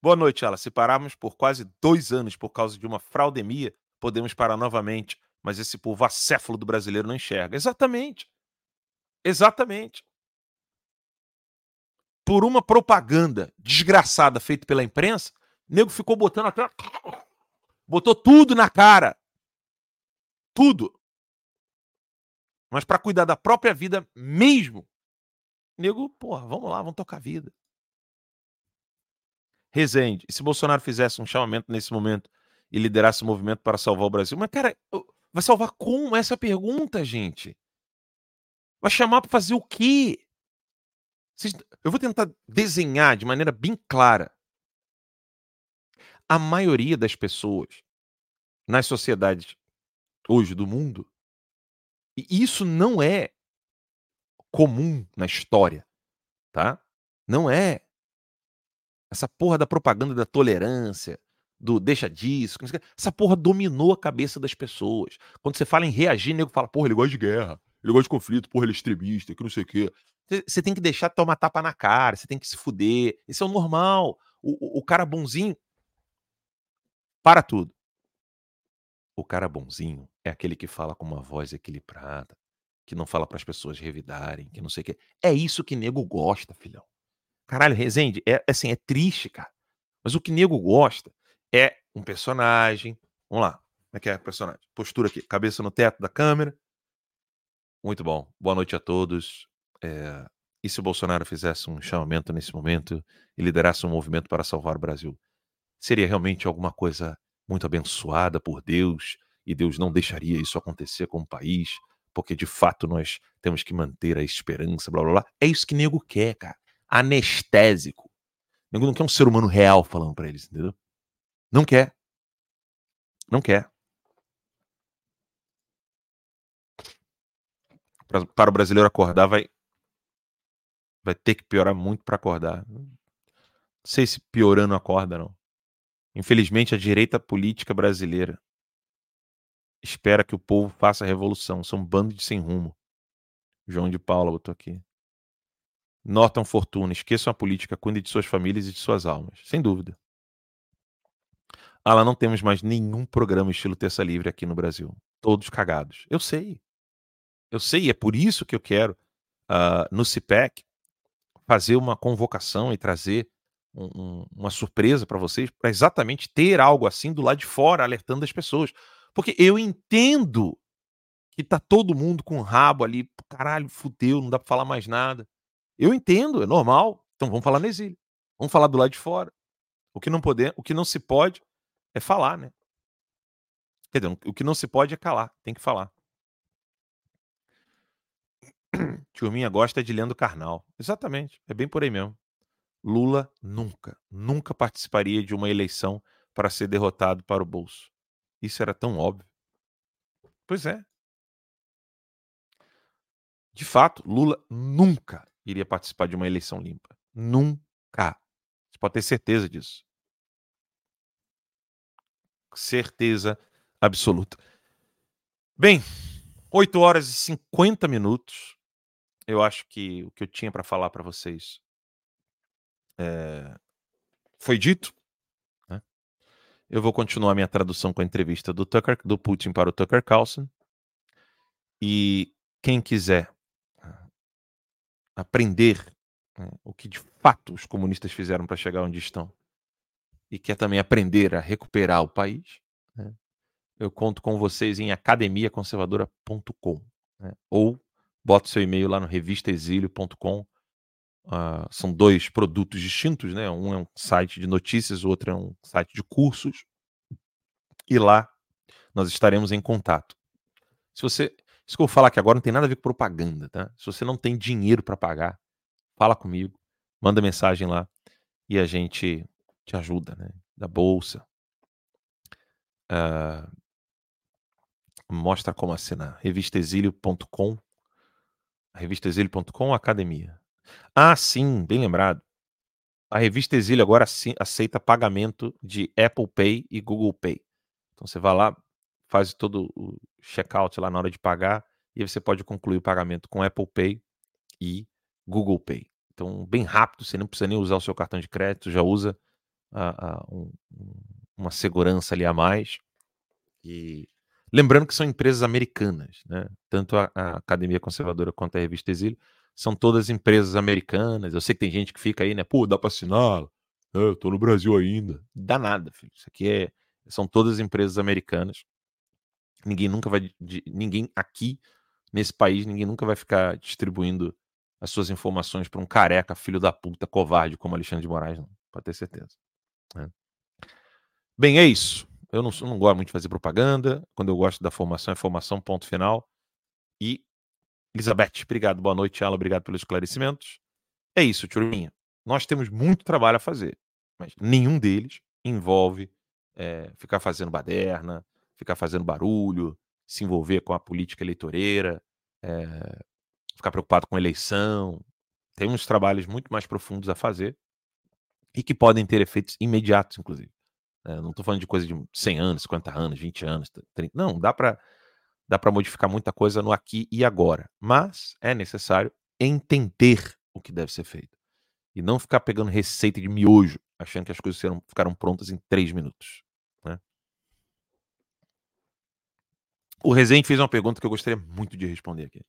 Boa noite, ela. Se pararmos por quase dois anos por causa de uma fraudemia, podemos parar novamente. Mas esse povo acéfalo do brasileiro não enxerga. Exatamente. Exatamente. Por uma propaganda desgraçada feita pela imprensa, o nego ficou botando até. Botou tudo na cara. Tudo. Mas para cuidar da própria vida mesmo, nego, porra, vamos lá, vamos tocar a vida. Rezende, e se Bolsonaro fizesse um chamamento nesse momento e liderasse o movimento para salvar o Brasil? Mas, cara, vai salvar como? Essa é a pergunta, gente. Vai chamar para fazer o quê? Eu vou tentar desenhar de maneira bem clara. A maioria das pessoas nas sociedades hoje do mundo, e isso não é comum na história, tá? Não é essa porra da propaganda da tolerância, do deixa disso, essa porra dominou a cabeça das pessoas. Quando você fala em reagir, nego fala, porra, ele gosta de guerra, ele gosta de conflito, porra, ele é extremista, que não sei o quê. Você tem que deixar tomar tapa na cara, você tem que se fuder. Isso é o normal. O, o, o cara bonzinho. Para tudo. O cara bonzinho é aquele que fala com uma voz equilibrada, que não fala para as pessoas revidarem, que não sei o quê. É isso que nego gosta, filhão. Caralho, Rezende, é assim, é triste, cara. Mas o que nego gosta é um personagem. Vamos lá. Como é que é o personagem? Postura aqui, cabeça no teto da câmera. Muito bom. Boa noite a todos. É... E se o Bolsonaro fizesse um chamamento nesse momento e liderasse um movimento para salvar o Brasil? Seria realmente alguma coisa muito abençoada por Deus e Deus não deixaria isso acontecer com o país, porque de fato nós temos que manter a esperança, blá blá blá. É isso que nego quer, cara anestésico. O nego não quer um ser humano real falando para eles, entendeu? Não quer. Não quer. Pra, para o brasileiro acordar, vai, vai ter que piorar muito para acordar. Não sei se piorando acorda, não. Infelizmente, a direita política brasileira espera que o povo faça a revolução. São um bando de sem rumo. João de Paula botou aqui. Norton Fortuna, esqueçam a política, cuide de suas famílias e de suas almas. Sem dúvida. Ah, lá não temos mais nenhum programa estilo Terça Livre aqui no Brasil. Todos cagados. Eu sei. Eu sei, é por isso que eu quero, uh, no CIPEC, fazer uma convocação e trazer um, um, uma surpresa para vocês, para exatamente ter algo assim do lado de fora, alertando as pessoas. Porque eu entendo que tá todo mundo com o rabo ali, caralho, fudeu, não dá para falar mais nada. Eu entendo, é normal. Então vamos falar no exílio. Vamos falar do lado de fora. O que não poder, o que não se pode é falar, né? Quer dizer, o que não se pode é calar, tem que falar. Turminha gosta de lendo carnal. Exatamente, é bem por aí mesmo. Lula nunca, nunca participaria de uma eleição para ser derrotado para o bolso. Isso era tão óbvio. Pois é. De fato, Lula nunca iria participar de uma eleição limpa. Nunca. Você pode ter certeza disso. Certeza absoluta. Bem, 8 horas e 50 minutos. Eu acho que o que eu tinha para falar para vocês é... foi dito. Né? Eu vou continuar minha tradução com a entrevista do Tucker, do Putin para o Tucker Carlson. E quem quiser aprender né, o que de fato os comunistas fizeram para chegar onde estão e quer também aprender a recuperar o país, né, eu conto com vocês em academiaconservadora.com né, ou bota seu e-mail lá no revistaexílio.com. Uh, ah, são dois produtos distintos, né? Um é um site de notícias, o outro é um site de cursos. E lá nós estaremos em contato. Se você isso que eu vou falar aqui agora não tem nada a ver com propaganda, tá? Se você não tem dinheiro para pagar, fala comigo, manda mensagem lá e a gente te ajuda, né? Da bolsa. Uh, mostra como assinar. revistaexílio.com revistaexílio.com academia. Ah, sim, bem lembrado. A revista Exílio agora aceita pagamento de Apple Pay e Google Pay. Então você vai lá, faz todo o checkout lá na hora de pagar e você pode concluir o pagamento com Apple Pay e Google Pay. Então, bem rápido, você não precisa nem usar o seu cartão de crédito, já usa um, uma segurança ali a mais. E lembrando que são empresas americanas, né? Tanto a, a Academia Conservadora quanto a Revista Exílio são todas empresas americanas. Eu sei que tem gente que fica aí, né? Pô, dá para assinar? É, eu tô no Brasil ainda. Dá nada, filho. Isso aqui é, são todas empresas americanas. Ninguém nunca vai, ninguém aqui nesse país, ninguém nunca vai ficar distribuindo as suas informações para um careca, filho da puta, covarde como Alexandre de Moraes, não. Pode ter certeza. É. Bem, é isso. Eu não, não gosto muito de fazer propaganda. Quando eu gosto da formação, é formação, ponto final. E, Elizabeth, obrigado. Boa noite, Ela. Obrigado pelos esclarecimentos. É isso, turminha. Nós temos muito trabalho a fazer, mas nenhum deles envolve é, ficar fazendo baderna, ficar fazendo barulho, se envolver com a política eleitoreira, é, ficar preocupado com eleição. Tem uns trabalhos muito mais profundos a fazer e que podem ter efeitos imediatos, inclusive. É, não estou falando de coisa de 100 anos, 50 anos, 20 anos, 30. Não, dá para dá para modificar muita coisa no aqui e agora. Mas é necessário entender o que deve ser feito. E não ficar pegando receita de miojo, achando que as coisas serão, ficaram prontas em três minutos. Né? O Rezende fez uma pergunta que eu gostaria muito de responder aqui.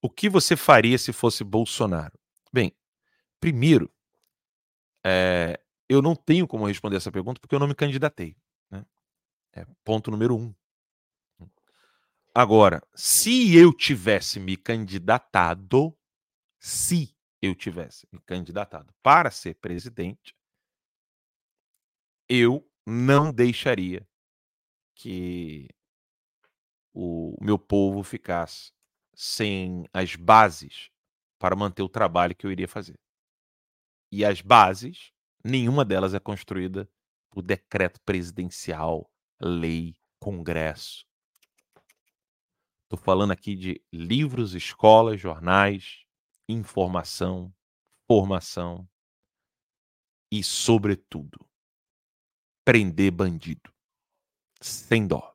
O que você faria se fosse Bolsonaro? Bem, primeiro, é, eu não tenho como responder essa pergunta porque eu não me candidatei. Né? É ponto número um. Agora, se eu tivesse me candidatado, se eu tivesse me candidatado para ser presidente, eu não deixaria que o meu povo ficasse sem as bases para manter o trabalho que eu iria fazer. E as bases, nenhuma delas é construída por decreto presidencial, lei, congresso. Estou falando aqui de livros, escolas, jornais, informação, formação e, sobretudo, prender bandido. Sem dó.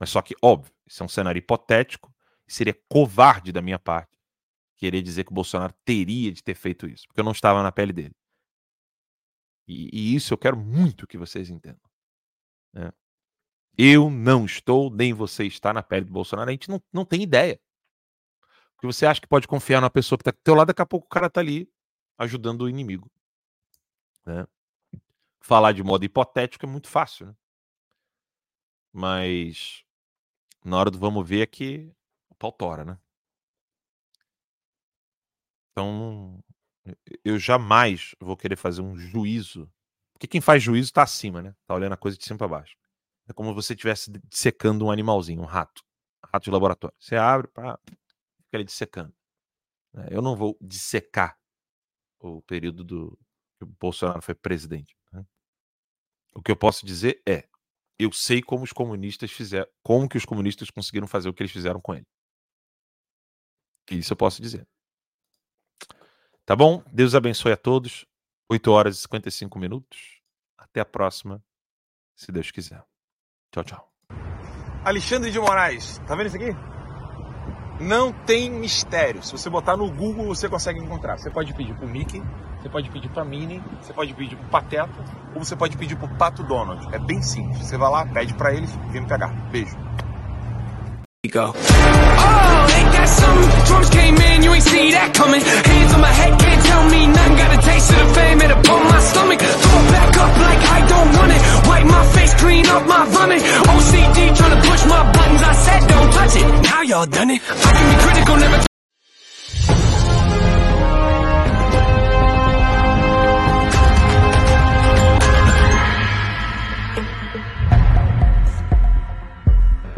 Mas só que, óbvio, isso é um cenário hipotético seria covarde da minha parte querer dizer que o Bolsonaro teria de ter feito isso, porque eu não estava na pele dele. E, e isso eu quero muito que vocês entendam. Né? Eu não estou, nem você está na pele do Bolsonaro, a gente não, não tem ideia. Porque você acha que pode confiar na pessoa que está do teu lado, daqui a pouco o cara está ali ajudando o inimigo. Né? Falar de modo hipotético é muito fácil, né? Mas na hora do vamos ver é que o pau tora, né? Então, eu jamais vou querer fazer um juízo. Porque quem faz juízo está acima, né? Tá olhando a coisa de cima para baixo. É como se você estivesse dissecando um animalzinho, um rato. Rato de laboratório. Você abre, pá, fica ali dissecando. Né? Eu não vou dissecar o período do que o Bolsonaro foi presidente. Né? O que eu posso dizer é, eu sei como os comunistas fizeram, como que os comunistas conseguiram fazer o que eles fizeram com ele. Isso eu posso dizer. Tá bom? Deus abençoe a todos. 8 horas e 55 minutos. Até a próxima, se Deus quiser. Tchau, tchau. Alexandre de Moraes, tá vendo isso aqui? Não tem mistério. Se você botar no Google, você consegue encontrar. Você pode pedir pro Mickey, você pode pedir pra Minnie, você pode pedir pro Pateta, ou você pode pedir pro Pato Donald. É bem simples. Você vai lá, pede para eles, vem me pegar. Beijo. Go. Oh, ain't that something? Drums came in, you ain't see that coming. Hands on my head, can't tell me nothing. Got a taste of the fame, it upon my stomach. Throw it back up like I don't want it. Wipe my face, clean up my vomit. OCD trying to push my buttons. I said don't touch it. Now y'all done it. I can be critical, never.